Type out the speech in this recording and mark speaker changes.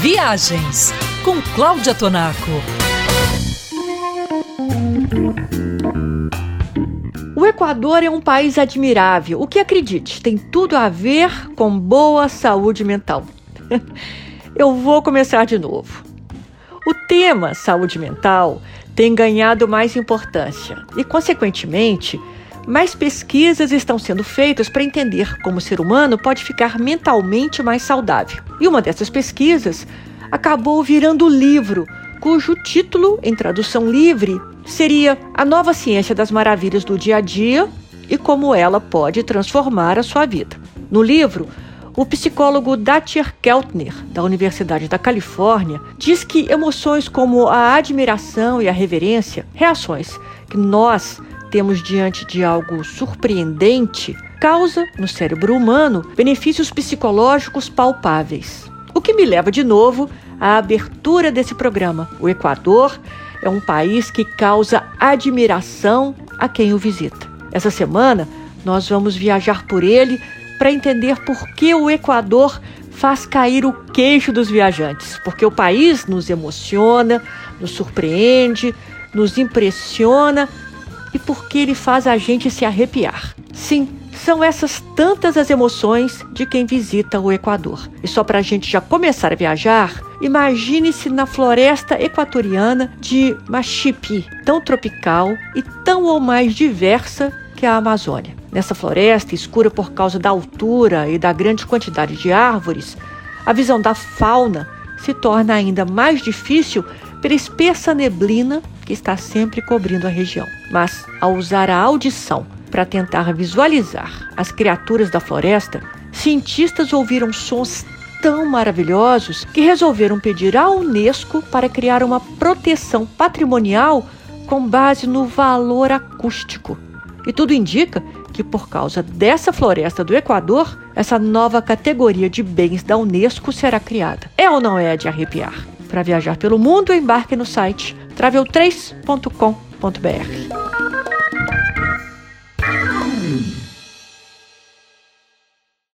Speaker 1: Viagens com Cláudia Tonaco.
Speaker 2: O Equador é um país admirável, o que acredite, tem tudo a ver com boa saúde mental. Eu vou começar de novo. O tema saúde mental tem ganhado mais importância e, consequentemente, mais pesquisas estão sendo feitas para entender como o ser humano pode ficar mentalmente mais saudável. E uma dessas pesquisas acabou virando livro, cujo título, em tradução livre, seria A Nova Ciência das Maravilhas do Dia a Dia e como ela pode transformar a sua vida. No livro, o psicólogo Datcher Keltner, da Universidade da Califórnia, diz que emoções como a admiração e a reverência, reações que nós temos diante de algo surpreendente, causa no cérebro humano benefícios psicológicos palpáveis. O que me leva de novo à abertura desse programa. O Equador é um país que causa admiração a quem o visita. Essa semana nós vamos viajar por ele para entender por que o Equador faz cair o queixo dos viajantes, porque o país nos emociona, nos surpreende, nos impressiona e porque ele faz a gente se arrepiar. Sim, são essas tantas as emoções de quem visita o Equador. E só para a gente já começar a viajar, imagine-se na floresta equatoriana de Machipi, tão tropical e tão ou mais diversa que a Amazônia. Nessa floresta, escura por causa da altura e da grande quantidade de árvores, a visão da fauna se torna ainda mais difícil pela espessa neblina que está sempre cobrindo a região. Mas, ao usar a audição para tentar visualizar as criaturas da floresta, cientistas ouviram sons tão maravilhosos que resolveram pedir à Unesco para criar uma proteção patrimonial com base no valor acústico. E tudo indica que, por causa dessa floresta do Equador, essa nova categoria de bens da Unesco será criada. É ou não é de arrepiar? Para viajar pelo mundo, embarque no site travel3.com.br.